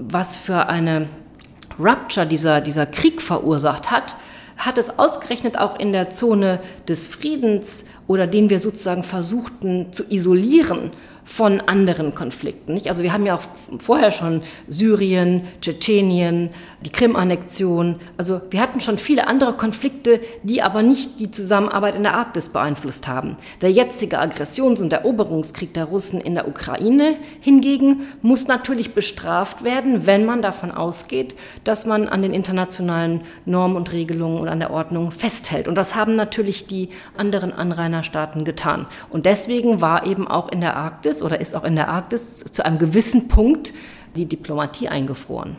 was für eine Rupture dieser, dieser Krieg verursacht hat, hat es ausgerechnet auch in der Zone des Friedens oder den wir sozusagen versuchten zu isolieren von anderen Konflikten. Nicht? Also wir haben ja auch vorher schon Syrien, Tschetschenien, die Krim-Annexion. Also wir hatten schon viele andere Konflikte, die aber nicht die Zusammenarbeit in der Arktis beeinflusst haben. Der jetzige Aggressions- und Eroberungskrieg der Russen in der Ukraine hingegen muss natürlich bestraft werden, wenn man davon ausgeht, dass man an den internationalen Normen und Regelungen und an der Ordnung festhält. Und das haben natürlich die anderen Anrainerstaaten getan. Und deswegen war eben auch in der Arktis oder ist auch in der Arktis zu einem gewissen Punkt die Diplomatie eingefroren.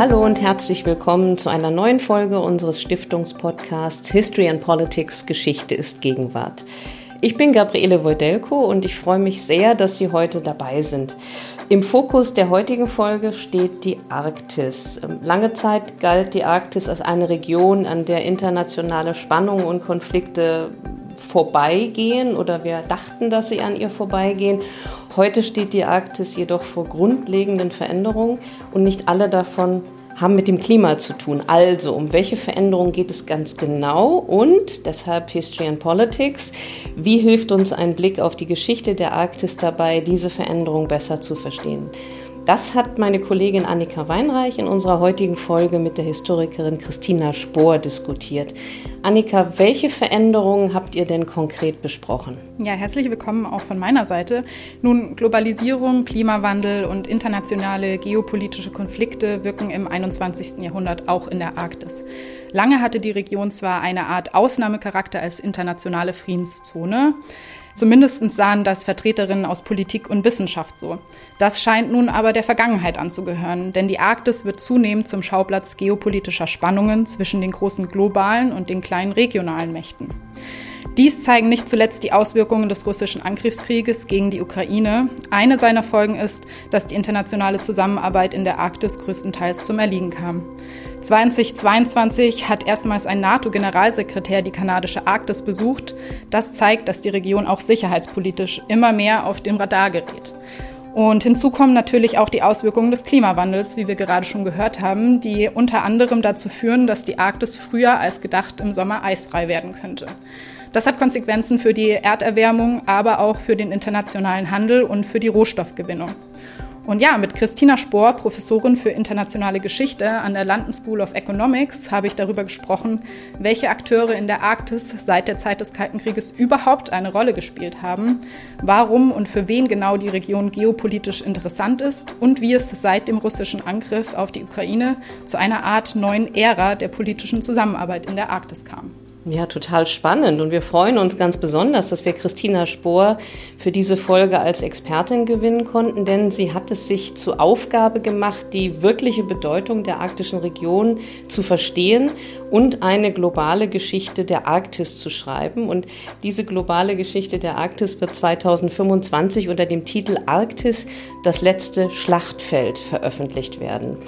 Hallo und herzlich willkommen zu einer neuen Folge unseres Stiftungspodcasts History and Politics Geschichte ist Gegenwart. Ich bin Gabriele Wojdelko und ich freue mich sehr, dass Sie heute dabei sind. Im Fokus der heutigen Folge steht die Arktis. Lange Zeit galt die Arktis als eine Region, an der internationale Spannungen und Konflikte vorbeigehen oder wir dachten, dass sie an ihr vorbeigehen. Heute steht die Arktis jedoch vor grundlegenden Veränderungen und nicht alle davon haben mit dem Klima zu tun. Also, um welche Veränderungen geht es ganz genau und deshalb History and Politics. Wie hilft uns ein Blick auf die Geschichte der Arktis dabei, diese Veränderung besser zu verstehen? Das hat meine Kollegin Annika Weinreich in unserer heutigen Folge mit der Historikerin Christina Spohr diskutiert. Annika, welche Veränderungen habt ihr denn konkret besprochen? Ja, herzlich willkommen auch von meiner Seite. Nun, Globalisierung, Klimawandel und internationale geopolitische Konflikte wirken im 21. Jahrhundert auch in der Arktis. Lange hatte die Region zwar eine Art Ausnahmecharakter als internationale Friedenszone, Zumindest sahen das Vertreterinnen aus Politik und Wissenschaft so. Das scheint nun aber der Vergangenheit anzugehören, denn die Arktis wird zunehmend zum Schauplatz geopolitischer Spannungen zwischen den großen globalen und den kleinen regionalen Mächten. Dies zeigen nicht zuletzt die Auswirkungen des russischen Angriffskrieges gegen die Ukraine. Eine seiner Folgen ist, dass die internationale Zusammenarbeit in der Arktis größtenteils zum Erliegen kam. 2022 hat erstmals ein NATO-Generalsekretär die kanadische Arktis besucht. Das zeigt, dass die Region auch sicherheitspolitisch immer mehr auf dem Radar gerät. Und hinzu kommen natürlich auch die Auswirkungen des Klimawandels, wie wir gerade schon gehört haben, die unter anderem dazu führen, dass die Arktis früher als gedacht im Sommer eisfrei werden könnte. Das hat Konsequenzen für die Erderwärmung, aber auch für den internationalen Handel und für die Rohstoffgewinnung. Und ja, mit Christina Spohr, Professorin für internationale Geschichte an der London School of Economics, habe ich darüber gesprochen, welche Akteure in der Arktis seit der Zeit des Kalten Krieges überhaupt eine Rolle gespielt haben, warum und für wen genau die Region geopolitisch interessant ist und wie es seit dem russischen Angriff auf die Ukraine zu einer Art neuen Ära der politischen Zusammenarbeit in der Arktis kam. Ja, total spannend. Und wir freuen uns ganz besonders, dass wir Christina Spohr für diese Folge als Expertin gewinnen konnten, denn sie hat es sich zur Aufgabe gemacht, die wirkliche Bedeutung der arktischen Region zu verstehen und eine globale Geschichte der Arktis zu schreiben. Und diese globale Geschichte der Arktis wird 2025 unter dem Titel Arktis das letzte Schlachtfeld veröffentlicht werden.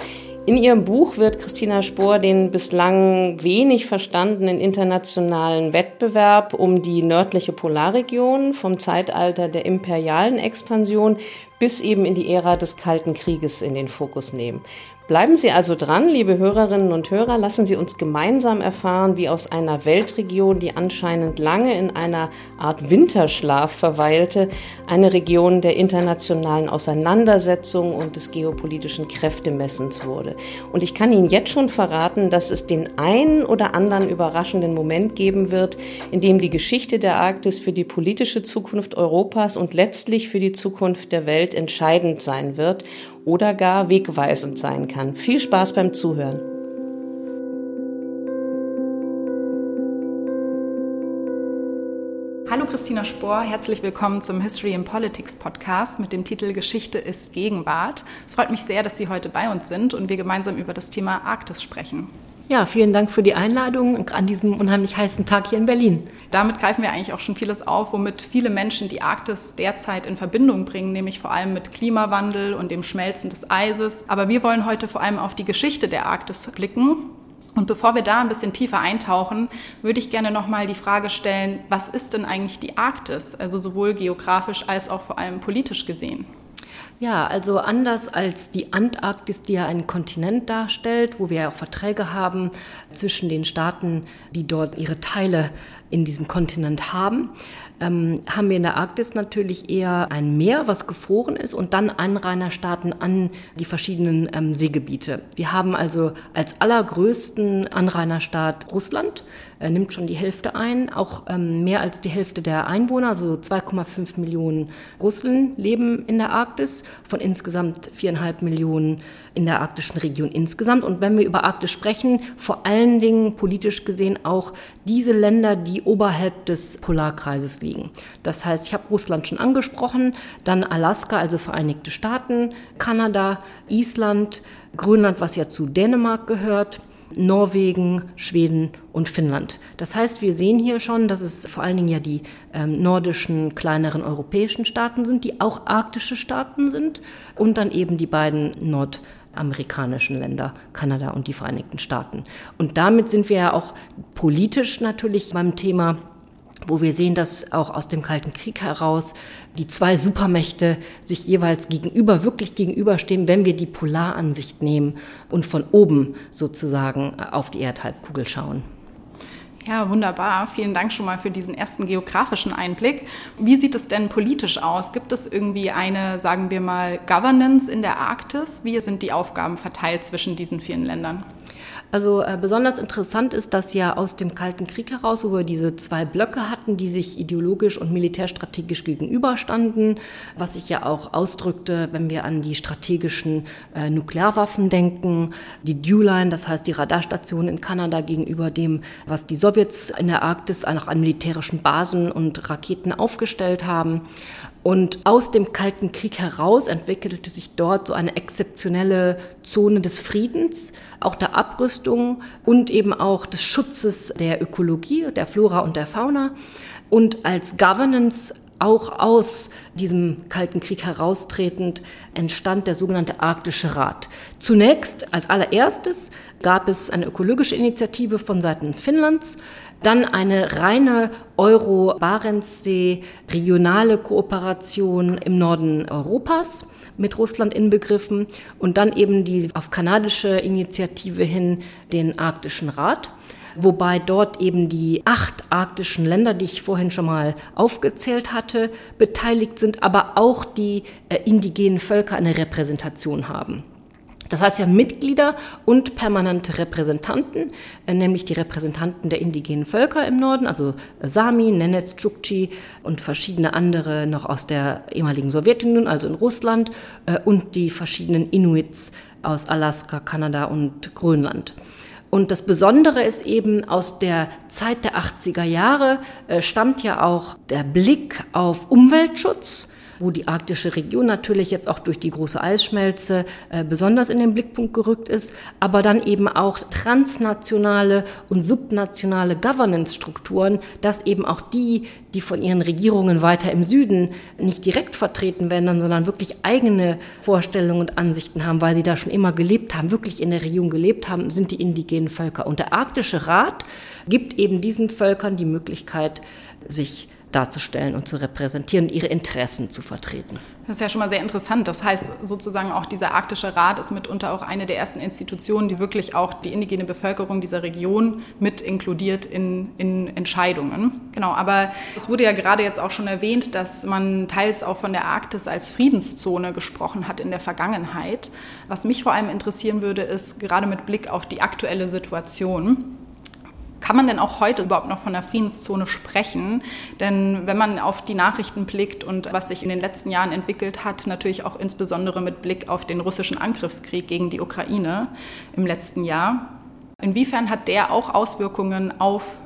In ihrem Buch wird Christina Spohr den bislang wenig verstandenen internationalen Wettbewerb um die nördliche Polarregion vom Zeitalter der imperialen Expansion bis eben in die Ära des Kalten Krieges in den Fokus nehmen. Bleiben Sie also dran, liebe Hörerinnen und Hörer. Lassen Sie uns gemeinsam erfahren, wie aus einer Weltregion, die anscheinend lange in einer Art Winterschlaf verweilte, eine Region der internationalen Auseinandersetzung und des geopolitischen Kräftemessens wurde. Und ich kann Ihnen jetzt schon verraten, dass es den einen oder anderen überraschenden Moment geben wird, in dem die Geschichte der Arktis für die politische Zukunft Europas und letztlich für die Zukunft der Welt entscheidend sein wird oder gar wegweisend sein kann. Viel Spaß beim Zuhören. Hallo Christina Spohr, herzlich willkommen zum History and Politics Podcast mit dem Titel Geschichte ist Gegenwart. Es freut mich sehr, dass Sie heute bei uns sind und wir gemeinsam über das Thema Arktis sprechen. Ja, vielen Dank für die Einladung an diesem unheimlich heißen Tag hier in Berlin. Damit greifen wir eigentlich auch schon vieles auf, womit viele Menschen die Arktis derzeit in Verbindung bringen, nämlich vor allem mit Klimawandel und dem Schmelzen des Eises. Aber wir wollen heute vor allem auf die Geschichte der Arktis blicken Und bevor wir da ein bisschen tiefer eintauchen, würde ich gerne nochmal die Frage stellen, was ist denn eigentlich die Arktis, also sowohl geografisch als auch vor allem politisch gesehen? Ja, also anders als die Antarktis, die ja einen Kontinent darstellt, wo wir ja auch Verträge haben zwischen den Staaten, die dort ihre Teile in diesem Kontinent haben, ähm, haben wir in der Arktis natürlich eher ein Meer, was gefroren ist und dann Anrainerstaaten an die verschiedenen ähm, Seegebiete. Wir haben also als allergrößten Anrainerstaat Russland, äh, nimmt schon die Hälfte ein, auch ähm, mehr als die Hälfte der Einwohner, also 2,5 Millionen Russen leben in der Arktis, von insgesamt viereinhalb Millionen in der arktischen Region insgesamt. Und wenn wir über Arktis sprechen, vor allen Dingen politisch gesehen auch diese Länder, die oberhalb des Polarkreises liegen. Das heißt, ich habe Russland schon angesprochen, dann Alaska, also Vereinigte Staaten, Kanada, Island, Grönland, was ja zu Dänemark gehört, Norwegen, Schweden und Finnland. Das heißt, wir sehen hier schon, dass es vor allen Dingen ja die ähm, nordischen, kleineren europäischen Staaten sind, die auch arktische Staaten sind und dann eben die beiden Nord- amerikanischen Länder, Kanada und die Vereinigten Staaten. Und damit sind wir ja auch politisch natürlich beim Thema wo wir sehen, dass auch aus dem Kalten Krieg heraus die zwei Supermächte sich jeweils gegenüber, wirklich gegenüberstehen, wenn wir die Polaransicht nehmen und von oben sozusagen auf die Erdhalbkugel schauen. Ja, wunderbar. Vielen Dank schon mal für diesen ersten geografischen Einblick. Wie sieht es denn politisch aus? Gibt es irgendwie eine, sagen wir mal, Governance in der Arktis? Wie sind die Aufgaben verteilt zwischen diesen vielen Ländern? Also äh, besonders interessant ist, dass ja aus dem Kalten Krieg heraus, wo wir diese zwei Blöcke hatten, die sich ideologisch und militärstrategisch gegenüberstanden, was sich ja auch ausdrückte, wenn wir an die strategischen äh, Nuklearwaffen denken, die Dewline, das heißt die Radarstation in Kanada gegenüber dem, was die Sowjets in der Arktis auch an militärischen Basen und Raketen aufgestellt haben. Und aus dem Kalten Krieg heraus entwickelte sich dort so eine exzeptionelle Zone des Friedens, auch der Abrüstung und eben auch des Schutzes der Ökologie, der Flora und der Fauna. Und als Governance auch aus diesem Kalten Krieg heraustretend entstand der sogenannte Arktische Rat. Zunächst, als allererstes, gab es eine ökologische Initiative von seitens Finnlands, dann eine reine Euro-Barentssee regionale Kooperation im Norden Europas mit Russland inbegriffen und dann eben die auf kanadische Initiative hin den Arktischen Rat wobei dort eben die acht arktischen Länder, die ich vorhin schon mal aufgezählt hatte, beteiligt sind, aber auch die äh, indigenen Völker eine Repräsentation haben. Das heißt ja Mitglieder und permanente Repräsentanten, äh, nämlich die Repräsentanten der indigenen Völker im Norden, also Sami, Nenets, Chukchi und verschiedene andere noch aus der ehemaligen Sowjetunion, also in Russland, äh, und die verschiedenen Inuits aus Alaska, Kanada und Grönland. Und das Besondere ist eben aus der Zeit der 80er Jahre äh, stammt ja auch der Blick auf Umweltschutz wo die arktische Region natürlich jetzt auch durch die große Eisschmelze äh, besonders in den Blickpunkt gerückt ist, aber dann eben auch transnationale und subnationale Governance-Strukturen, dass eben auch die, die von ihren Regierungen weiter im Süden nicht direkt vertreten werden, sondern wirklich eigene Vorstellungen und Ansichten haben, weil sie da schon immer gelebt haben, wirklich in der Region gelebt haben, sind die indigenen Völker. Und der Arktische Rat gibt eben diesen Völkern die Möglichkeit, sich darzustellen und zu repräsentieren ihre Interessen zu vertreten. Das ist ja schon mal sehr interessant. Das heißt sozusagen auch dieser Arktische Rat ist mitunter auch eine der ersten Institutionen, die wirklich auch die indigene Bevölkerung dieser Region mit inkludiert in, in Entscheidungen. Genau, aber es wurde ja gerade jetzt auch schon erwähnt, dass man teils auch von der Arktis als Friedenszone gesprochen hat in der Vergangenheit. Was mich vor allem interessieren würde, ist gerade mit Blick auf die aktuelle Situation. Kann man denn auch heute überhaupt noch von einer Friedenszone sprechen? Denn wenn man auf die Nachrichten blickt und was sich in den letzten Jahren entwickelt hat, natürlich auch insbesondere mit Blick auf den russischen Angriffskrieg gegen die Ukraine im letzten Jahr, inwiefern hat der auch Auswirkungen auf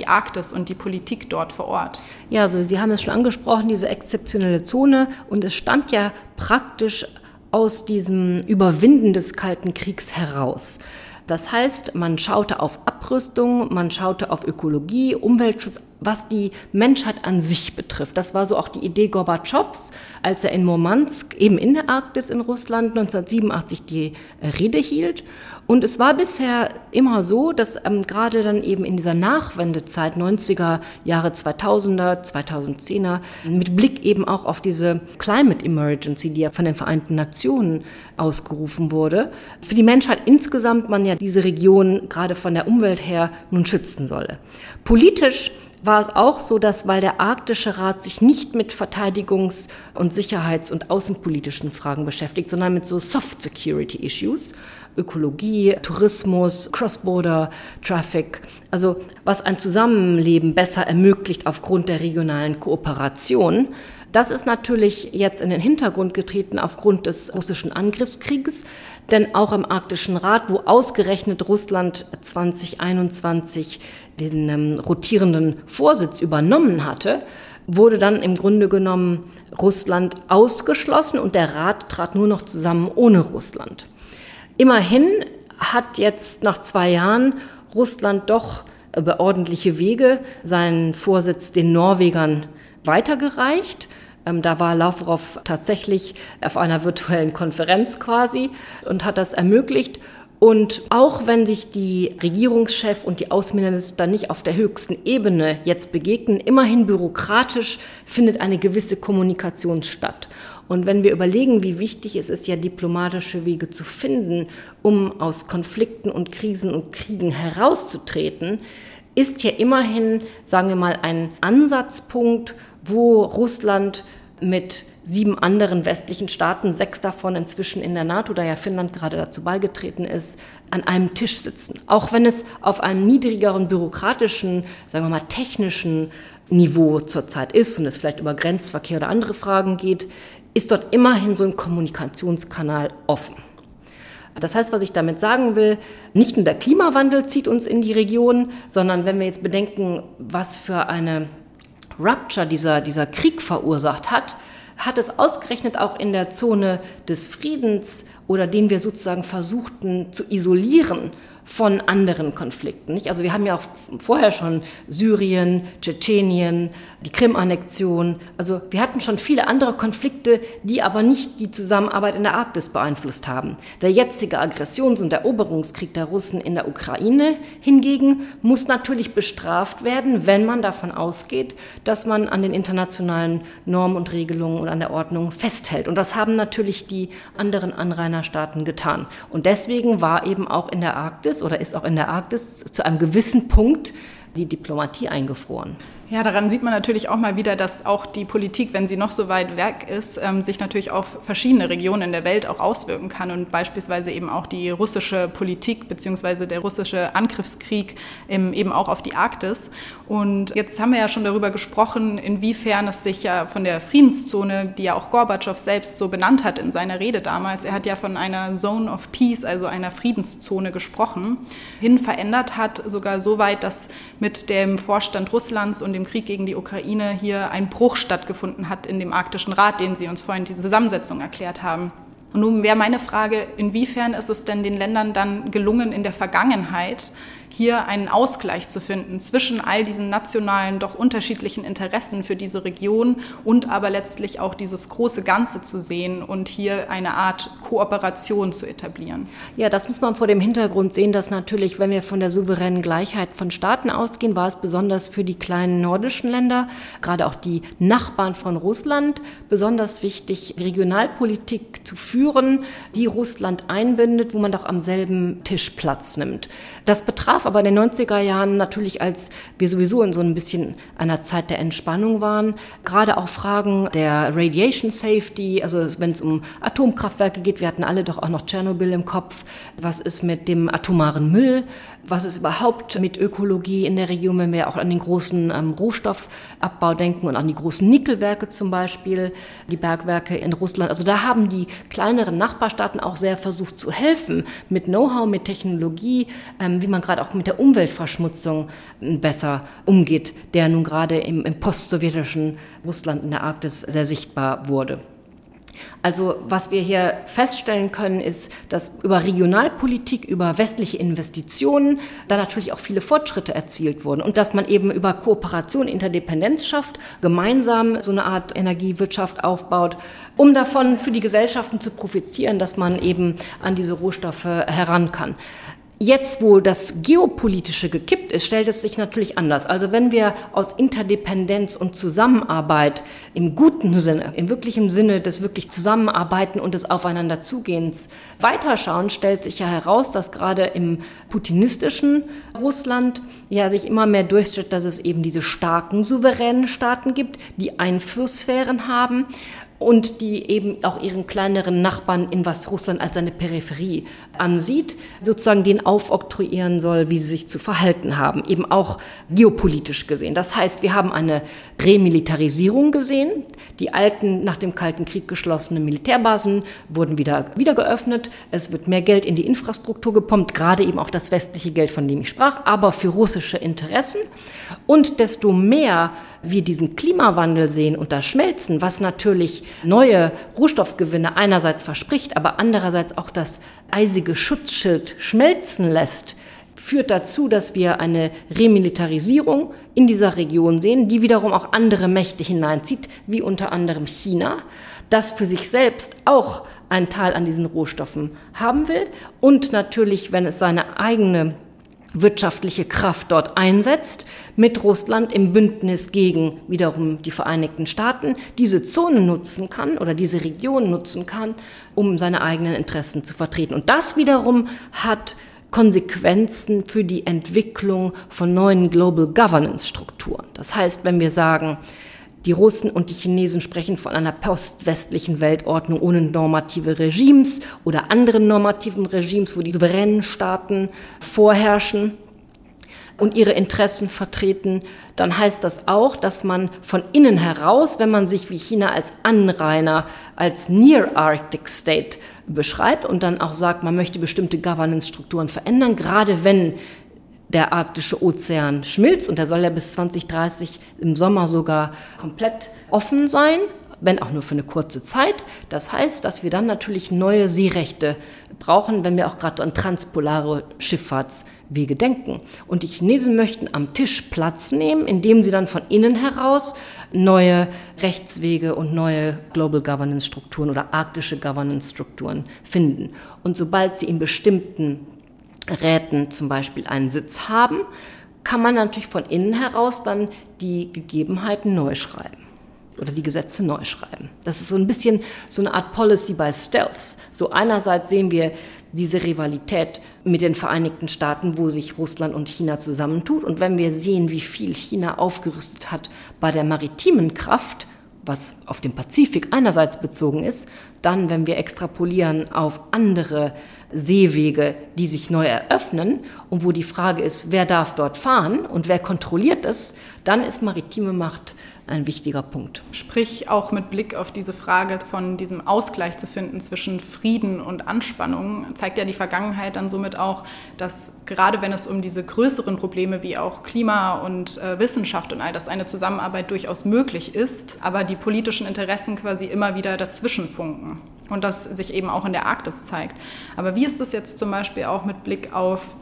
die Arktis und die Politik dort vor Ort? Ja, also Sie haben es schon angesprochen, diese exzeptionelle Zone. Und es stand ja praktisch aus diesem Überwinden des Kalten Kriegs heraus. Das heißt, man schaute auf Abrüstung, man schaute auf Ökologie, Umweltschutz, was die Menschheit an sich betrifft. Das war so auch die Idee Gorbatschows, als er in Murmansk, eben in der Arktis in Russland, 1987 die Rede hielt. Und es war bisher immer so, dass ähm, gerade dann eben in dieser Nachwendezeit 90er Jahre 2000er, 2010er mit Blick eben auch auf diese Climate Emergency, die ja von den Vereinten Nationen ausgerufen wurde, für die Menschheit insgesamt man ja diese Region gerade von der Umwelt her nun schützen solle. Politisch war es auch so, dass weil der Arktische Rat sich nicht mit Verteidigungs- und Sicherheits- und außenpolitischen Fragen beschäftigt, sondern mit so Soft Security Issues, Ökologie, Tourismus, Cross-Border Traffic, also was ein Zusammenleben besser ermöglicht aufgrund der regionalen Kooperation. Das ist natürlich jetzt in den Hintergrund getreten aufgrund des russischen Angriffskrieges, denn auch im Arktischen Rat, wo ausgerechnet Russland 2021 den ähm, rotierenden Vorsitz übernommen hatte, wurde dann im Grunde genommen Russland ausgeschlossen und der Rat trat nur noch zusammen ohne Russland. Immerhin hat jetzt nach zwei Jahren Russland doch über ordentliche Wege seinen Vorsitz den Norwegern weitergereicht. Ähm, da war Lavrov tatsächlich auf einer virtuellen Konferenz quasi und hat das ermöglicht. Und auch wenn sich die Regierungschef und die Außenminister nicht auf der höchsten Ebene jetzt begegnen, immerhin bürokratisch findet eine gewisse Kommunikation statt. Und wenn wir überlegen, wie wichtig es ist, ja diplomatische Wege zu finden, um aus Konflikten und Krisen und Kriegen herauszutreten, ist ja immerhin, sagen wir mal, ein Ansatzpunkt, wo Russland mit sieben anderen westlichen Staaten, sechs davon inzwischen in der NATO, da ja Finnland gerade dazu beigetreten ist, an einem Tisch sitzen. Auch wenn es auf einem niedrigeren bürokratischen, sagen wir mal technischen Niveau zurzeit ist und es vielleicht über Grenzverkehr oder andere Fragen geht, ist dort immerhin so ein Kommunikationskanal offen. Das heißt, was ich damit sagen will, nicht nur der Klimawandel zieht uns in die Region, sondern wenn wir jetzt bedenken, was für eine Rupture dieser, dieser Krieg verursacht hat, hat es ausgerechnet auch in der Zone des Friedens oder den wir sozusagen versuchten zu isolieren von anderen Konflikten. Also wir haben ja auch vorher schon Syrien, Tschetschenien, die Krim-Annexion. Also wir hatten schon viele andere Konflikte, die aber nicht die Zusammenarbeit in der Arktis beeinflusst haben. Der jetzige Aggressions- und Eroberungskrieg der Russen in der Ukraine hingegen muss natürlich bestraft werden, wenn man davon ausgeht, dass man an den internationalen Normen und Regelungen und an der Ordnung festhält. Und das haben natürlich die anderen Anrainerstaaten getan. Und deswegen war eben auch in der Arktis oder ist auch in der Arktis zu einem gewissen Punkt die Diplomatie eingefroren. Ja, daran sieht man natürlich auch mal wieder, dass auch die Politik, wenn sie noch so weit weg ist, ähm, sich natürlich auf verschiedene Regionen in der Welt auch auswirken kann und beispielsweise eben auch die russische Politik bzw. der russische Angriffskrieg eben auch auf die Arktis. Und jetzt haben wir ja schon darüber gesprochen, inwiefern es sich ja von der Friedenszone, die ja auch Gorbatschow selbst so benannt hat in seiner Rede damals, er hat ja von einer Zone of Peace, also einer Friedenszone gesprochen, hin verändert hat, sogar so weit, dass mit dem Vorstand Russlands und dem Krieg gegen die Ukraine hier ein Bruch stattgefunden hat in dem Arktischen Rat, den Sie uns vorhin die Zusammensetzung erklärt haben. Und nun wäre meine Frage, inwiefern ist es denn den Ländern dann gelungen, in der Vergangenheit hier einen Ausgleich zu finden zwischen all diesen nationalen, doch unterschiedlichen Interessen für diese Region und aber letztlich auch dieses große Ganze zu sehen und hier eine Art Kooperation zu etablieren. Ja, das muss man vor dem Hintergrund sehen, dass natürlich, wenn wir von der souveränen Gleichheit von Staaten ausgehen, war es besonders für die kleinen nordischen Länder, gerade auch die Nachbarn von Russland, besonders wichtig, Regionalpolitik zu führen, die Russland einbindet, wo man doch am selben Tisch Platz nimmt. Das betraf aber in den 90er Jahren natürlich, als wir sowieso in so ein bisschen einer Zeit der Entspannung waren, gerade auch Fragen der Radiation Safety, also wenn es um Atomkraftwerke geht, wir hatten alle doch auch noch Tschernobyl im Kopf. Was ist mit dem atomaren Müll? Was ist überhaupt mit Ökologie in der Region, wenn wir auch an den großen ähm, Rohstoffabbau denken und an die großen Nickelwerke zum Beispiel, die Bergwerke in Russland. Also da haben die kleineren Nachbarstaaten auch sehr versucht zu helfen mit Know-how, mit Technologie, ähm, wie man gerade auch mit der Umweltverschmutzung ähm, besser umgeht, der nun gerade im, im postsowjetischen Russland in der Arktis sehr sichtbar wurde. Also was wir hier feststellen können, ist, dass über Regionalpolitik, über westliche Investitionen da natürlich auch viele Fortschritte erzielt wurden und dass man eben über Kooperation, Interdependenz schafft, gemeinsam so eine Art Energiewirtschaft aufbaut, um davon für die Gesellschaften zu profitieren, dass man eben an diese Rohstoffe heran kann. Jetzt, wo das Geopolitische gekippt ist, stellt es sich natürlich anders. Also wenn wir aus Interdependenz und Zusammenarbeit im guten Sinne, im wirklichen Sinne des wirklich Zusammenarbeiten und des Aufeinanderzugehens weiterschauen, stellt sich ja heraus, dass gerade im putinistischen Russland ja sich immer mehr durchstellt, dass es eben diese starken souveränen Staaten gibt, die Einflusssphären haben und die eben auch ihren kleineren Nachbarn in was Russland als seine Peripherie ansieht, sozusagen den aufoktroyieren soll, wie sie sich zu verhalten haben, eben auch geopolitisch gesehen. Das heißt, wir haben eine Remilitarisierung gesehen. Die alten, nach dem Kalten Krieg geschlossenen Militärbasen wurden wieder, wieder geöffnet. Es wird mehr Geld in die Infrastruktur gepumpt, gerade eben auch das westliche Geld, von dem ich sprach, aber für russische Interessen. Und desto mehr wir diesen Klimawandel sehen und das Schmelzen, was natürlich neue Rohstoffgewinne einerseits verspricht, aber andererseits auch das eisige Schutzschild schmelzen lässt, führt dazu, dass wir eine Remilitarisierung in dieser Region sehen, die wiederum auch andere Mächte hineinzieht, wie unter anderem China, das für sich selbst auch einen Teil an diesen Rohstoffen haben will und natürlich, wenn es seine eigene wirtschaftliche Kraft dort einsetzt, mit Russland im Bündnis gegen wiederum die Vereinigten Staaten, diese Zone nutzen kann oder diese Region nutzen kann, um seine eigenen Interessen zu vertreten. Und das wiederum hat Konsequenzen für die Entwicklung von neuen Global Governance Strukturen. Das heißt, wenn wir sagen, die Russen und die Chinesen sprechen von einer postwestlichen Weltordnung ohne normative Regimes oder anderen normativen Regimes, wo die souveränen Staaten vorherrschen und ihre Interessen vertreten, dann heißt das auch, dass man von innen heraus, wenn man sich wie China als Anrainer, als Near Arctic State beschreibt und dann auch sagt, man möchte bestimmte Governance-Strukturen verändern, gerade wenn der arktische Ozean schmilzt und der soll ja bis 2030 im Sommer sogar komplett offen sein, wenn auch nur für eine kurze Zeit. Das heißt, dass wir dann natürlich neue Seerechte brauchen, wenn wir auch gerade an transpolare Schifffahrtswege denken. Und die Chinesen möchten am Tisch Platz nehmen, indem sie dann von innen heraus neue Rechtswege und neue Global Governance Strukturen oder arktische Governance Strukturen finden. Und sobald sie in bestimmten Räten zum Beispiel einen Sitz haben, kann man natürlich von innen heraus dann die Gegebenheiten neu schreiben oder die Gesetze neu schreiben. Das ist so ein bisschen so eine Art Policy by Stealth. So einerseits sehen wir diese Rivalität mit den Vereinigten Staaten, wo sich Russland und China zusammentut. Und wenn wir sehen, wie viel China aufgerüstet hat bei der maritimen Kraft, was auf den Pazifik einerseits bezogen ist, dann, wenn wir extrapolieren auf andere Seewege, die sich neu eröffnen und wo die Frage ist, wer darf dort fahren und wer kontrolliert es, dann ist maritime Macht ein wichtiger Punkt. Sprich auch mit Blick auf diese Frage von diesem Ausgleich zu finden zwischen Frieden und Anspannung, zeigt ja die Vergangenheit dann somit auch, dass gerade wenn es um diese größeren Probleme wie auch Klima und äh, Wissenschaft und all das eine Zusammenarbeit durchaus möglich ist, aber die politischen Interessen quasi immer wieder dazwischen funken und das sich eben auch in der Arktis zeigt. Aber wie ist das jetzt zum Beispiel auch mit Blick auf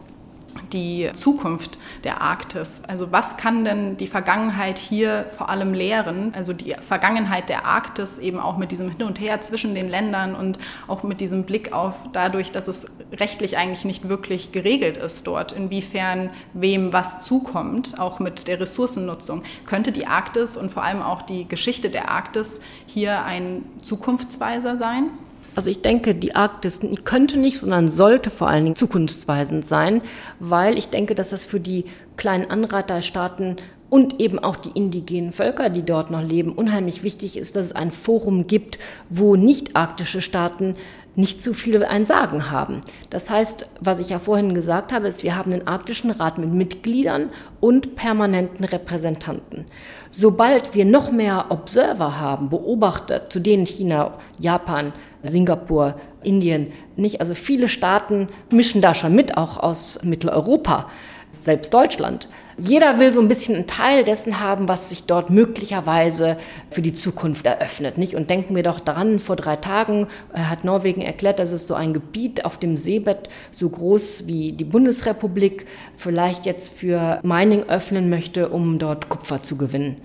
die Zukunft der Arktis. Also was kann denn die Vergangenheit hier vor allem lehren? Also die Vergangenheit der Arktis eben auch mit diesem Hin und Her zwischen den Ländern und auch mit diesem Blick auf dadurch, dass es rechtlich eigentlich nicht wirklich geregelt ist dort, inwiefern wem was zukommt, auch mit der Ressourcennutzung. Könnte die Arktis und vor allem auch die Geschichte der Arktis hier ein Zukunftsweiser sein? Also ich denke, die Arktis könnte nicht, sondern sollte vor allen Dingen zukunftsweisend sein, weil ich denke, dass das für die kleinen Anraterstaaten und eben auch die indigenen Völker, die dort noch leben, unheimlich wichtig ist, dass es ein Forum gibt, wo nicht arktische Staaten nicht zu viel ein Sagen haben. Das heißt, was ich ja vorhin gesagt habe, ist, wir haben den Arktischen Rat mit Mitgliedern und permanenten Repräsentanten. Sobald wir noch mehr Observer haben, Beobachter, zu denen China, Japan, Singapur, Indien nicht, also viele Staaten mischen da schon mit, auch aus Mitteleuropa, selbst Deutschland. Jeder will so ein bisschen einen Teil dessen haben, was sich dort möglicherweise für die Zukunft eröffnet. Nicht? Und denken wir doch daran, vor drei Tagen äh, hat Norwegen erklärt, dass es so ein Gebiet auf dem Seebett so groß wie die Bundesrepublik vielleicht jetzt für Mining öffnen möchte, um dort Kupfer zu gewinnen.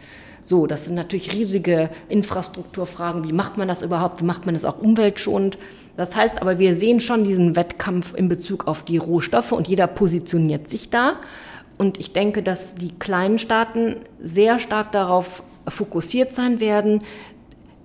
So, das sind natürlich riesige Infrastrukturfragen. Wie macht man das überhaupt? Wie macht man das auch umweltschonend? Das heißt aber, wir sehen schon diesen Wettkampf in Bezug auf die Rohstoffe und jeder positioniert sich da. Und ich denke, dass die kleinen Staaten sehr stark darauf fokussiert sein werden,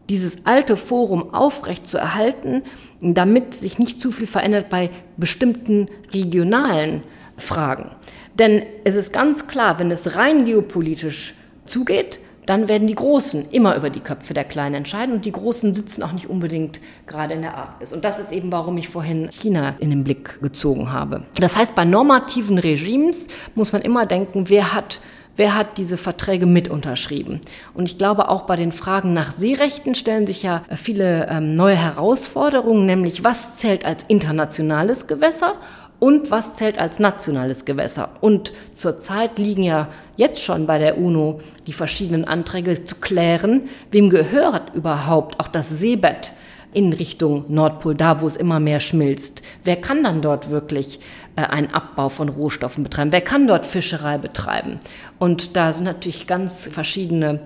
dieses alte Forum aufrecht zu erhalten, damit sich nicht zu viel verändert bei bestimmten regionalen Fragen. Denn es ist ganz klar, wenn es rein geopolitisch zugeht, dann werden die Großen immer über die Köpfe der Kleinen entscheiden und die Großen sitzen auch nicht unbedingt gerade in der Arktis. Und das ist eben, warum ich vorhin China in den Blick gezogen habe. Das heißt, bei normativen Regimes muss man immer denken, wer hat Wer hat diese Verträge mit unterschrieben? Und ich glaube, auch bei den Fragen nach Seerechten stellen sich ja viele ähm, neue Herausforderungen, nämlich was zählt als internationales Gewässer und was zählt als nationales Gewässer. Und zurzeit liegen ja jetzt schon bei der UNO die verschiedenen Anträge zu klären, wem gehört überhaupt auch das Seebett in Richtung Nordpol, da wo es immer mehr schmilzt. Wer kann dann dort wirklich äh, einen Abbau von Rohstoffen betreiben? Wer kann dort Fischerei betreiben? Und da sind natürlich ganz verschiedene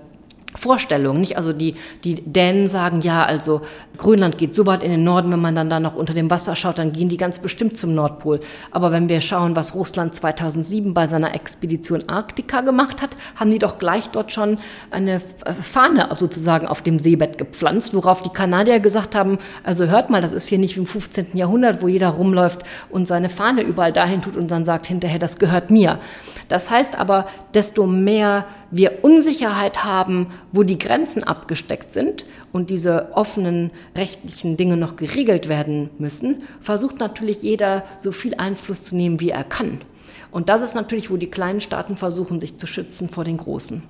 Vorstellung, nicht? Also die, die Dänen sagen, ja, also Grönland geht so weit in den Norden, wenn man dann da noch unter dem Wasser schaut, dann gehen die ganz bestimmt zum Nordpol. Aber wenn wir schauen, was Russland 2007 bei seiner Expedition Arktika gemacht hat, haben die doch gleich dort schon eine Fahne sozusagen auf dem Seebett gepflanzt, worauf die Kanadier gesagt haben, also hört mal, das ist hier nicht wie im 15. Jahrhundert, wo jeder rumläuft und seine Fahne überall dahin tut und dann sagt hinterher, das gehört mir. Das heißt aber, desto mehr wir Unsicherheit haben, wo die Grenzen abgesteckt sind und diese offenen rechtlichen Dinge noch geregelt werden müssen, versucht natürlich jeder so viel Einfluss zu nehmen, wie er kann. Und das ist natürlich, wo die kleinen Staaten versuchen, sich zu schützen vor den großen.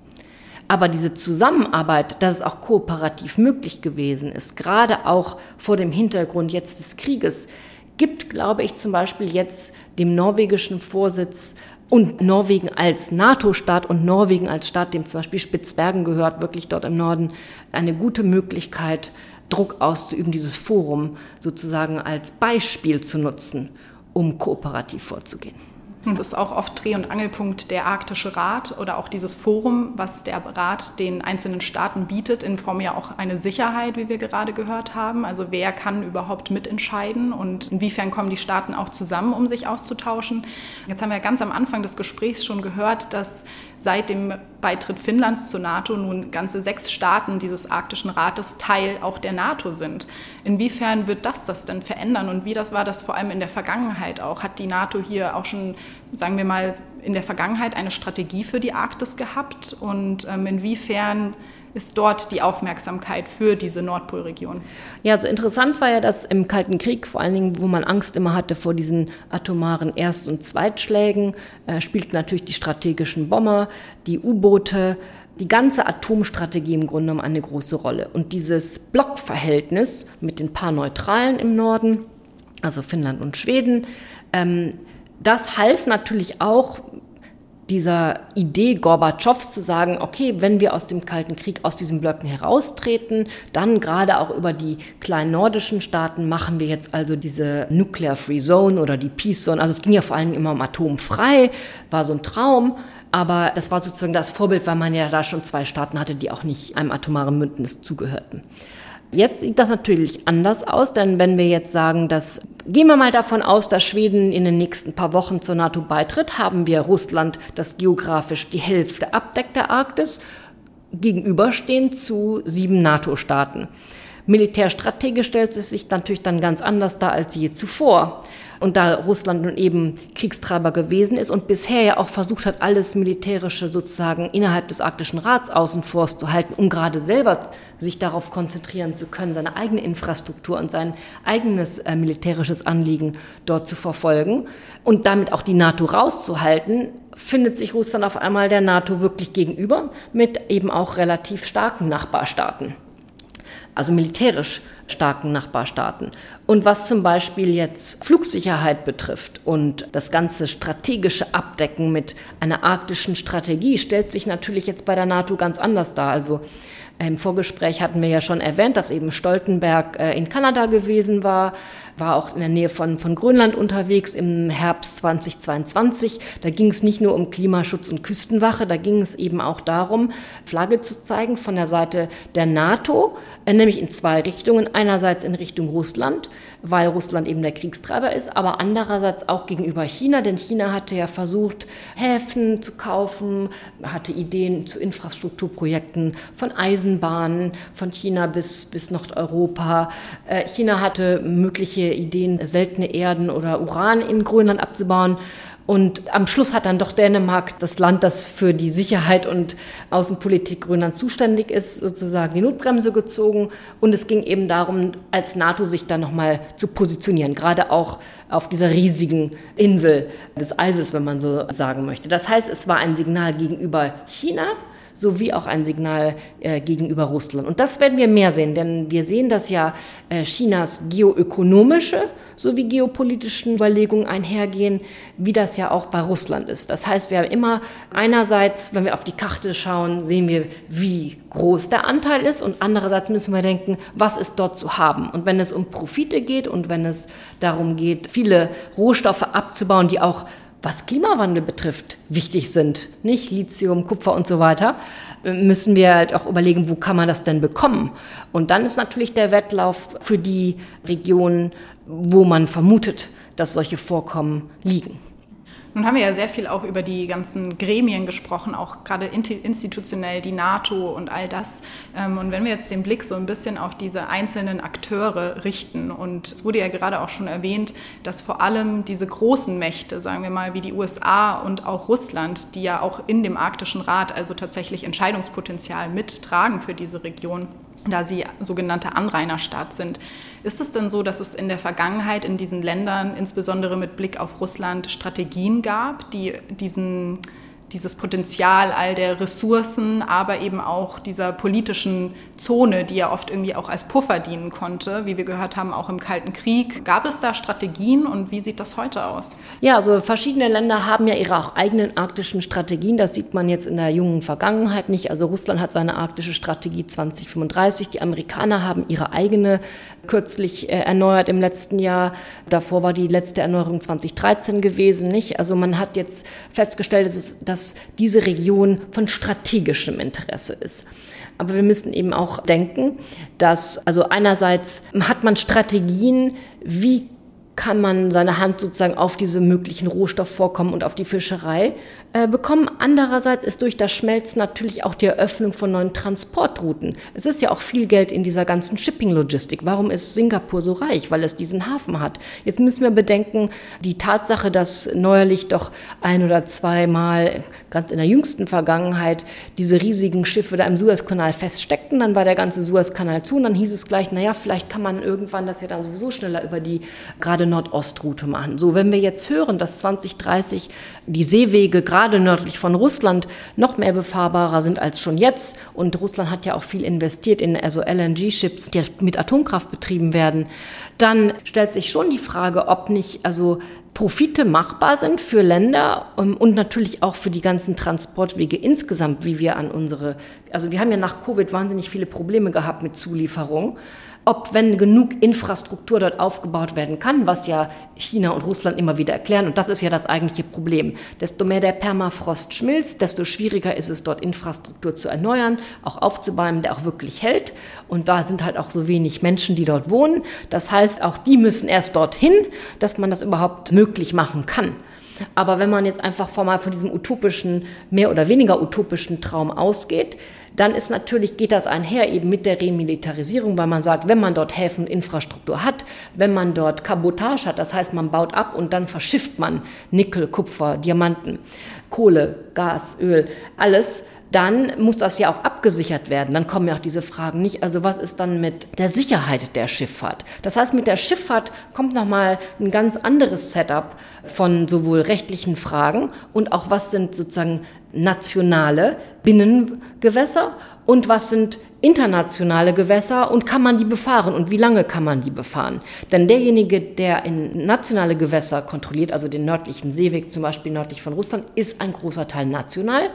Aber diese Zusammenarbeit, dass es auch kooperativ möglich gewesen ist, gerade auch vor dem Hintergrund jetzt des Krieges, gibt, glaube ich, zum Beispiel jetzt dem norwegischen Vorsitz und Norwegen als NATO-Staat und Norwegen als Staat, dem zum Beispiel Spitzbergen gehört, wirklich dort im Norden, eine gute Möglichkeit, Druck auszuüben, dieses Forum sozusagen als Beispiel zu nutzen, um kooperativ vorzugehen. Das ist auch oft Dreh- und Angelpunkt der Arktische Rat oder auch dieses Forum, was der Rat den einzelnen Staaten bietet, in Form ja auch eine Sicherheit, wie wir gerade gehört haben. Also wer kann überhaupt mitentscheiden und inwiefern kommen die Staaten auch zusammen, um sich auszutauschen. Jetzt haben wir ganz am Anfang des Gesprächs schon gehört, dass seit dem Beitritt Finnlands zur NATO nun ganze sechs Staaten dieses Arktischen Rates Teil auch der NATO sind. Inwiefern wird das das denn verändern und wie das war das vor allem in der Vergangenheit auch? Hat die NATO hier auch schon, sagen wir mal, in der Vergangenheit eine Strategie für die Arktis gehabt und ähm, inwiefern ist dort die Aufmerksamkeit für diese Nordpolregion? Ja, also interessant war ja, dass im Kalten Krieg, vor allen Dingen, wo man Angst immer hatte vor diesen atomaren Erst- und Zweitschlägen, äh, spielten natürlich die strategischen Bomber, die U-Boote, die ganze Atomstrategie im Grunde genommen eine große Rolle. Und dieses Blockverhältnis mit den paar Neutralen im Norden, also Finnland und Schweden, ähm, das half natürlich auch dieser Idee Gorbatschows zu sagen, okay, wenn wir aus dem Kalten Krieg, aus diesen Blöcken heraustreten, dann gerade auch über die kleinen nordischen Staaten machen wir jetzt also diese Nuclear Free Zone oder die Peace Zone. Also es ging ja vor allen Dingen immer um atomfrei, war so ein Traum. Aber das war sozusagen das Vorbild, weil man ja da schon zwei Staaten hatte, die auch nicht einem atomaren Bündnis zugehörten. Jetzt sieht das natürlich anders aus, denn wenn wir jetzt sagen, dass gehen wir mal davon aus, dass Schweden in den nächsten paar Wochen zur NATO beitritt, haben wir Russland, das geografisch die Hälfte abdeckt der Arktis, gegenüberstehend zu sieben NATO-Staaten. Militärstrategisch stellt es sich natürlich dann ganz anders dar als je zuvor. Und da Russland nun eben Kriegstreiber gewesen ist und bisher ja auch versucht hat, alles Militärische sozusagen innerhalb des Arktischen Rats außen vor zu halten, um gerade selber sich darauf konzentrieren zu können, seine eigene Infrastruktur und sein eigenes äh, militärisches Anliegen dort zu verfolgen und damit auch die NATO rauszuhalten, findet sich Russland auf einmal der NATO wirklich gegenüber mit eben auch relativ starken Nachbarstaaten. Also militärisch starken Nachbarstaaten. Und was zum Beispiel jetzt Flugsicherheit betrifft und das ganze strategische Abdecken mit einer arktischen Strategie, stellt sich natürlich jetzt bei der NATO ganz anders dar. Also im Vorgespräch hatten wir ja schon erwähnt, dass eben Stoltenberg äh, in Kanada gewesen war, war auch in der Nähe von, von Grönland unterwegs im Herbst 2022. Da ging es nicht nur um Klimaschutz und Küstenwache, da ging es eben auch darum, Flagge zu zeigen von der Seite der NATO, äh, nämlich in zwei Richtungen. Einerseits in Richtung Russland, weil Russland eben der Kriegstreiber ist, aber andererseits auch gegenüber China, denn China hatte ja versucht, Häfen zu kaufen, hatte Ideen zu Infrastrukturprojekten von Eisenbahnen von China bis, bis Nordeuropa. Äh, China hatte mögliche Ideen, seltene Erden oder Uran in Grönland abzubauen. Und am Schluss hat dann doch Dänemark, das Land, das für die Sicherheit und Außenpolitik Grönland zuständig ist, sozusagen die Notbremse gezogen. Und es ging eben darum, als NATO sich da nochmal zu positionieren, gerade auch auf dieser riesigen Insel des Eises, wenn man so sagen möchte. Das heißt, es war ein Signal gegenüber China, sowie auch ein Signal äh, gegenüber Russland. Und das werden wir mehr sehen, denn wir sehen, dass ja äh, Chinas geoökonomische sowie geopolitischen Überlegungen einhergehen, wie das ja auch bei Russland ist. Das heißt, wir haben immer einerseits, wenn wir auf die Karte schauen, sehen wir, wie groß der Anteil ist und andererseits müssen wir denken, was ist dort zu haben. Und wenn es um Profite geht und wenn es darum geht, viele Rohstoffe abzubauen, die auch was Klimawandel betrifft, wichtig sind, nicht Lithium, Kupfer und so weiter, müssen wir halt auch überlegen, wo kann man das denn bekommen? Und dann ist natürlich der Wettlauf für die Regionen, wo man vermutet, dass solche Vorkommen liegen. Nun haben wir ja sehr viel auch über die ganzen Gremien gesprochen, auch gerade institutionell, die NATO und all das. Ähm, und wenn wir jetzt den Blick so ein bisschen auf diese einzelnen Akteure richten, und es wurde ja gerade auch schon erwähnt, dass vor allem diese großen Mächte, sagen wir mal wie die USA und auch Russland, die ja auch in dem Arktischen Rat also tatsächlich Entscheidungspotenzial mittragen für diese Region, da sie sogenannte Anrainerstaat sind. Ist es denn so, dass es in der Vergangenheit in diesen Ländern, insbesondere mit Blick auf Russland, Strategien gab, die diesen dieses Potenzial all der Ressourcen, aber eben auch dieser politischen Zone, die ja oft irgendwie auch als Puffer dienen konnte, wie wir gehört haben, auch im Kalten Krieg. Gab es da Strategien und wie sieht das heute aus? Ja, also verschiedene Länder haben ja ihre auch eigenen arktischen Strategien. Das sieht man jetzt in der jungen Vergangenheit nicht. Also Russland hat seine arktische Strategie 2035. Die Amerikaner haben ihre eigene kürzlich äh, erneuert im letzten Jahr. Davor war die letzte Erneuerung 2013 gewesen, nicht? Also man hat jetzt festgestellt, dass, dass diese Region von strategischem Interesse ist. Aber wir müssen eben auch denken, dass, also einerseits hat man Strategien, wie kann man seine Hand sozusagen auf diese möglichen Rohstoffvorkommen und auf die Fischerei bekommen. Andererseits ist durch das Schmelzen natürlich auch die Eröffnung von neuen Transportrouten. Es ist ja auch viel Geld in dieser ganzen Shipping-Logistik. Warum ist Singapur so reich? Weil es diesen Hafen hat. Jetzt müssen wir bedenken, die Tatsache, dass neuerlich doch ein oder zweimal, ganz in der jüngsten Vergangenheit, diese riesigen Schiffe da im Suezkanal feststeckten, dann war der ganze Suezkanal zu und dann hieß es gleich, naja, vielleicht kann man irgendwann das ja dann sowieso schneller über die gerade Nordostrute machen. So, wenn wir jetzt hören, dass 2030 die Seewege gerade gerade nördlich von Russland noch mehr befahrbarer sind als schon jetzt. Und Russland hat ja auch viel investiert in also LNG-Ships, die mit Atomkraft betrieben werden. Dann stellt sich schon die Frage, ob nicht also Profite machbar sind für Länder ähm, und natürlich auch für die ganzen Transportwege insgesamt, wie wir an unsere, also wir haben ja nach Covid wahnsinnig viele Probleme gehabt mit Zulieferung ob, wenn genug Infrastruktur dort aufgebaut werden kann, was ja China und Russland immer wieder erklären, und das ist ja das eigentliche Problem. Desto mehr der Permafrost schmilzt, desto schwieriger ist es dort Infrastruktur zu erneuern, auch aufzubauen, der auch wirklich hält. Und da sind halt auch so wenig Menschen, die dort wohnen. Das heißt, auch die müssen erst dorthin, dass man das überhaupt möglich machen kann. Aber wenn man jetzt einfach mal von diesem utopischen, mehr oder weniger utopischen Traum ausgeht, dann ist natürlich, geht das einher eben mit der Remilitarisierung, weil man sagt, wenn man dort Häfen, Infrastruktur hat, wenn man dort Kabotage hat, das heißt, man baut ab und dann verschifft man Nickel, Kupfer, Diamanten, Kohle, Gas, Öl, alles, dann muss das ja auch abgesichert werden. Dann kommen ja auch diese Fragen nicht. Also was ist dann mit der Sicherheit der Schifffahrt? Das heißt, mit der Schifffahrt kommt nochmal ein ganz anderes Setup von sowohl rechtlichen Fragen und auch was sind sozusagen nationale Binnengewässer und was sind internationale Gewässer und kann man die befahren und wie lange kann man die befahren? Denn derjenige, der in nationale Gewässer kontrolliert, also den nördlichen Seeweg zum Beispiel nördlich von Russland, ist ein großer Teil national.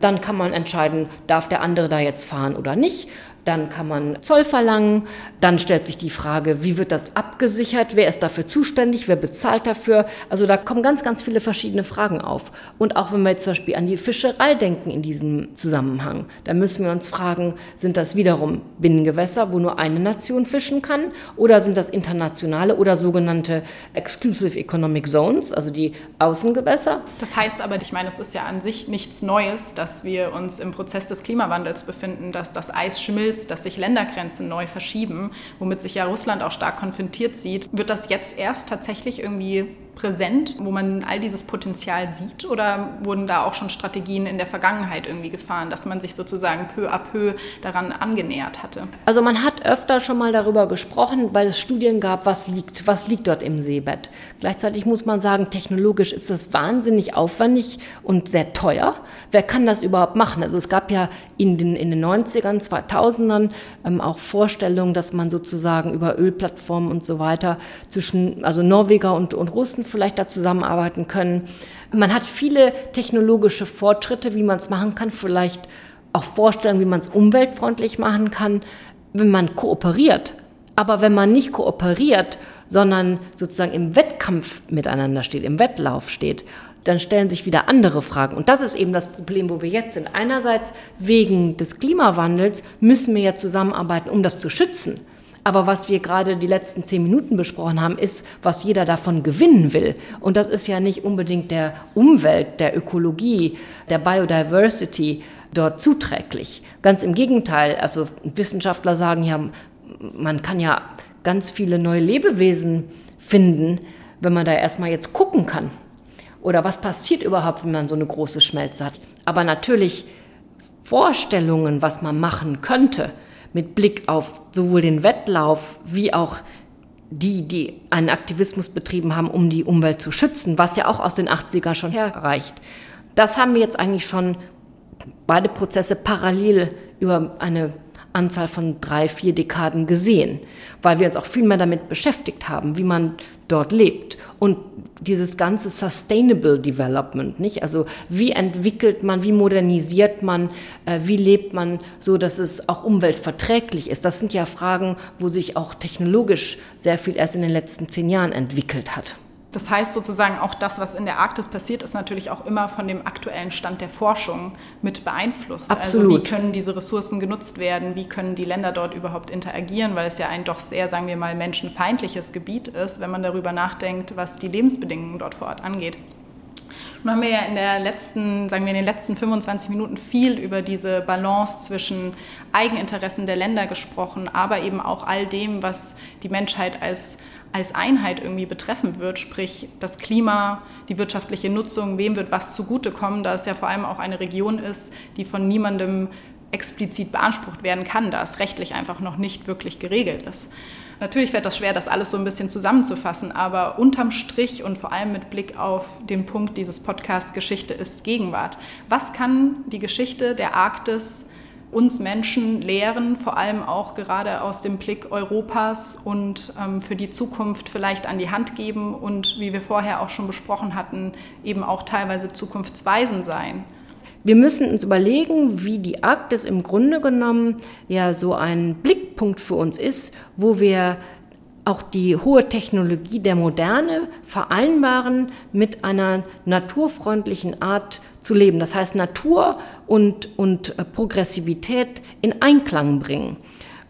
Dann kann man entscheiden, darf der andere da jetzt fahren oder nicht. Dann kann man Zoll verlangen. Dann stellt sich die Frage, wie wird das abgesichert? Wer ist dafür zuständig? Wer bezahlt dafür? Also da kommen ganz, ganz viele verschiedene Fragen auf. Und auch wenn wir jetzt zum Beispiel an die Fischerei denken in diesem Zusammenhang, da müssen wir uns fragen, sind das wiederum Binnengewässer, wo nur eine Nation fischen kann? Oder sind das internationale oder sogenannte Exclusive Economic Zones, also die Außengewässer? Das heißt aber, ich meine, es ist ja an sich nichts Neues, dass wir uns im Prozess des Klimawandels befinden, dass das Eis schmilzt willst, dass sich Ländergrenzen neu verschieben, womit sich ja Russland auch stark konfrontiert sieht, wird das jetzt erst tatsächlich irgendwie präsent, wo man all dieses Potenzial sieht? Oder wurden da auch schon Strategien in der Vergangenheit irgendwie gefahren, dass man sich sozusagen peu à peu daran angenähert hatte? Also man hat öfter schon mal darüber gesprochen, weil es Studien gab, was liegt, was liegt dort im Seebett. Gleichzeitig muss man sagen, technologisch ist das wahnsinnig aufwendig und sehr teuer. Wer kann das überhaupt machen? Also es gab ja in den, in den 90ern, 2000ern ähm, auch Vorstellungen, dass man sozusagen über Ölplattformen und so weiter zwischen, also Norweger und, und Russen vielleicht da zusammenarbeiten können. Man hat viele technologische Fortschritte, wie man es machen kann, vielleicht auch Vorstellungen, wie man es umweltfreundlich machen kann, wenn man kooperiert. Aber wenn man nicht kooperiert, sondern sozusagen im Wettkampf miteinander steht, im Wettlauf steht, dann stellen sich wieder andere Fragen. Und das ist eben das Problem, wo wir jetzt sind. Einerseits wegen des Klimawandels müssen wir ja zusammenarbeiten, um das zu schützen. Aber was wir gerade die letzten zehn Minuten besprochen haben, ist, was jeder davon gewinnen will. Und das ist ja nicht unbedingt der Umwelt, der Ökologie, der Biodiversity dort zuträglich. Ganz im Gegenteil. Also Wissenschaftler sagen ja, man kann ja ganz viele neue Lebewesen finden, wenn man da erstmal jetzt gucken kann. Oder was passiert überhaupt, wenn man so eine große Schmelze hat. Aber natürlich Vorstellungen, was man machen könnte, mit Blick auf sowohl den Wettlauf wie auch die, die einen Aktivismus betrieben haben, um die Umwelt zu schützen, was ja auch aus den 80er schon herreicht. Das haben wir jetzt eigentlich schon beide Prozesse parallel über eine Anzahl von drei, vier Dekaden gesehen, weil wir uns auch viel mehr damit beschäftigt haben, wie man dort lebt. Und dieses ganze Sustainable Development, nicht? Also wie entwickelt man, wie modernisiert man, äh, wie lebt man so, dass es auch umweltverträglich ist? Das sind ja Fragen, wo sich auch technologisch sehr viel erst in den letzten zehn Jahren entwickelt hat. Das heißt sozusagen auch das, was in der Arktis passiert, ist natürlich auch immer von dem aktuellen Stand der Forschung mit beeinflusst. Absolut. Also wie können diese Ressourcen genutzt werden? Wie können die Länder dort überhaupt interagieren? Weil es ja ein doch sehr, sagen wir mal, menschenfeindliches Gebiet ist, wenn man darüber nachdenkt, was die Lebensbedingungen dort vor Ort angeht. Nun haben wir ja in der letzten, sagen wir in den letzten 25 Minuten viel über diese Balance zwischen Eigeninteressen der Länder gesprochen, aber eben auch all dem, was die Menschheit als als Einheit irgendwie betreffen wird, sprich das Klima, die wirtschaftliche Nutzung, wem wird was zugutekommen, da es ja vor allem auch eine Region ist, die von niemandem explizit beansprucht werden kann, da es rechtlich einfach noch nicht wirklich geregelt ist. Natürlich fällt das schwer, das alles so ein bisschen zusammenzufassen, aber unterm Strich und vor allem mit Blick auf den Punkt dieses Podcasts Geschichte ist Gegenwart. Was kann die Geschichte der Arktis uns Menschen lehren, vor allem auch gerade aus dem Blick Europas und ähm, für die Zukunft vielleicht an die Hand geben und, wie wir vorher auch schon besprochen hatten, eben auch teilweise zukunftsweisend sein. Wir müssen uns überlegen, wie die Arktis im Grunde genommen ja so ein Blickpunkt für uns ist, wo wir auch die hohe Technologie der Moderne vereinbaren mit einer naturfreundlichen Art zu leben. Das heißt, Natur und, und äh, Progressivität in Einklang bringen.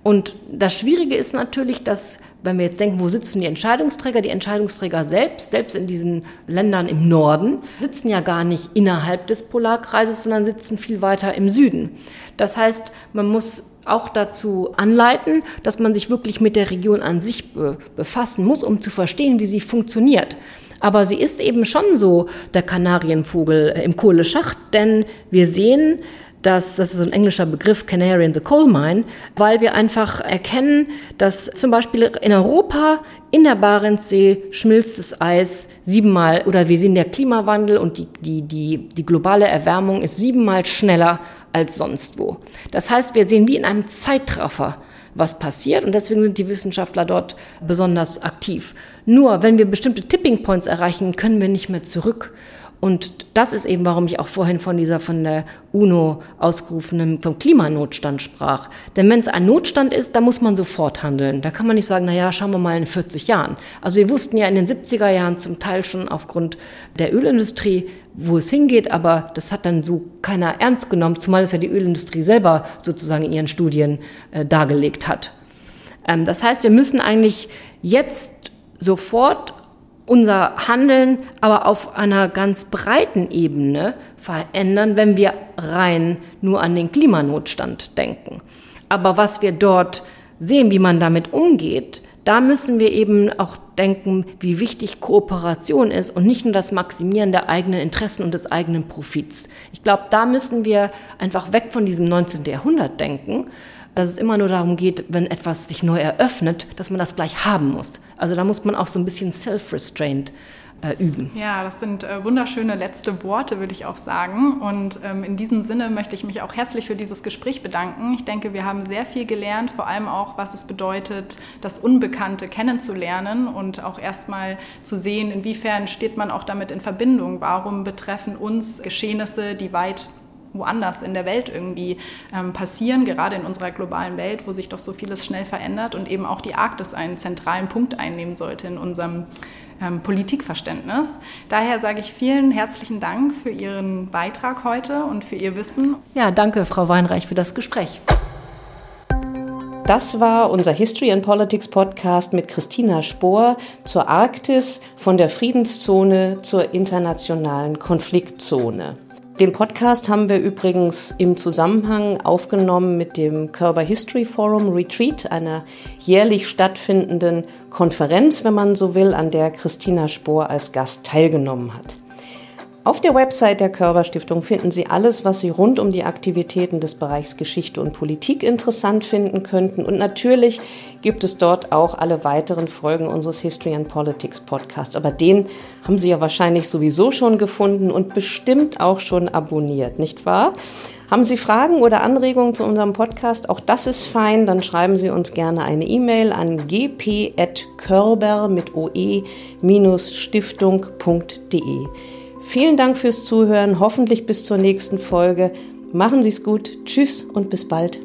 Und das Schwierige ist natürlich, dass, wenn wir jetzt denken, wo sitzen die Entscheidungsträger, die Entscheidungsträger selbst, selbst in diesen Ländern im Norden, sitzen ja gar nicht innerhalb des Polarkreises, sondern sitzen viel weiter im Süden. Das heißt, man muss auch dazu anleiten, dass man sich wirklich mit der Region an sich be befassen muss, um zu verstehen, wie sie funktioniert. Aber sie ist eben schon so der Kanarienvogel im Kohleschacht, denn wir sehen, dass, das ist so ein englischer Begriff, Canary in the Coal Mine, weil wir einfach erkennen, dass zum Beispiel in Europa in der Barentssee schmilzt das Eis siebenmal oder wir sehen der Klimawandel und die, die, die, die globale Erwärmung ist siebenmal schneller als sonst wo. Das heißt, wir sehen wie in einem Zeitraffer, was passiert und deswegen sind die Wissenschaftler dort besonders aktiv. Nur wenn wir bestimmte Tipping Points erreichen, können wir nicht mehr zurück. Und das ist eben, warum ich auch vorhin von dieser von der UNO ausgerufenen vom Klimanotstand sprach. Denn wenn es ein Notstand ist, da muss man sofort handeln. Da kann man nicht sagen, na ja, schauen wir mal in 40 Jahren. Also wir wussten ja in den 70er Jahren zum Teil schon aufgrund der Ölindustrie, wo es hingeht, aber das hat dann so keiner ernst genommen, zumal es ja die Ölindustrie selber sozusagen in ihren Studien äh, dargelegt hat. Ähm, das heißt, wir müssen eigentlich jetzt sofort unser Handeln aber auf einer ganz breiten Ebene verändern, wenn wir rein nur an den Klimanotstand denken. Aber was wir dort sehen, wie man damit umgeht, da müssen wir eben auch denken, wie wichtig Kooperation ist und nicht nur das Maximieren der eigenen Interessen und des eigenen Profits. Ich glaube, da müssen wir einfach weg von diesem 19. Jahrhundert denken, dass es immer nur darum geht, wenn etwas sich neu eröffnet, dass man das gleich haben muss. Also da muss man auch so ein bisschen self-restraint äh, üben. Ja, das sind äh, wunderschöne letzte Worte, würde ich auch sagen. Und ähm, in diesem Sinne möchte ich mich auch herzlich für dieses Gespräch bedanken. Ich denke, wir haben sehr viel gelernt, vor allem auch, was es bedeutet, das Unbekannte kennenzulernen und auch erstmal zu sehen, inwiefern steht man auch damit in Verbindung. Warum betreffen uns Geschehnisse, die weit woanders in der Welt irgendwie ähm, passieren, gerade in unserer globalen Welt, wo sich doch so vieles schnell verändert und eben auch die Arktis einen zentralen Punkt einnehmen sollte in unserem ähm, Politikverständnis. Daher sage ich vielen herzlichen Dank für Ihren Beitrag heute und für Ihr Wissen. Ja, danke, Frau Weinreich, für das Gespräch. Das war unser History and Politics Podcast mit Christina Spohr zur Arktis von der Friedenszone zur internationalen Konfliktzone. Den Podcast haben wir übrigens im Zusammenhang aufgenommen mit dem Körber History Forum Retreat, einer jährlich stattfindenden Konferenz, wenn man so will, an der Christina Spohr als Gast teilgenommen hat. Auf der Website der Körperstiftung finden Sie alles, was Sie rund um die Aktivitäten des Bereichs Geschichte und Politik interessant finden könnten. Und natürlich gibt es dort auch alle weiteren Folgen unseres History and Politics Podcasts. Aber den haben Sie ja wahrscheinlich sowieso schon gefunden und bestimmt auch schon abonniert, nicht wahr? Haben Sie Fragen oder Anregungen zu unserem Podcast? Auch das ist fein. Dann schreiben Sie uns gerne eine E-Mail an gp.körber mit oe-stiftung.de. Vielen Dank fürs Zuhören, hoffentlich bis zur nächsten Folge. Machen Sie es gut, tschüss und bis bald.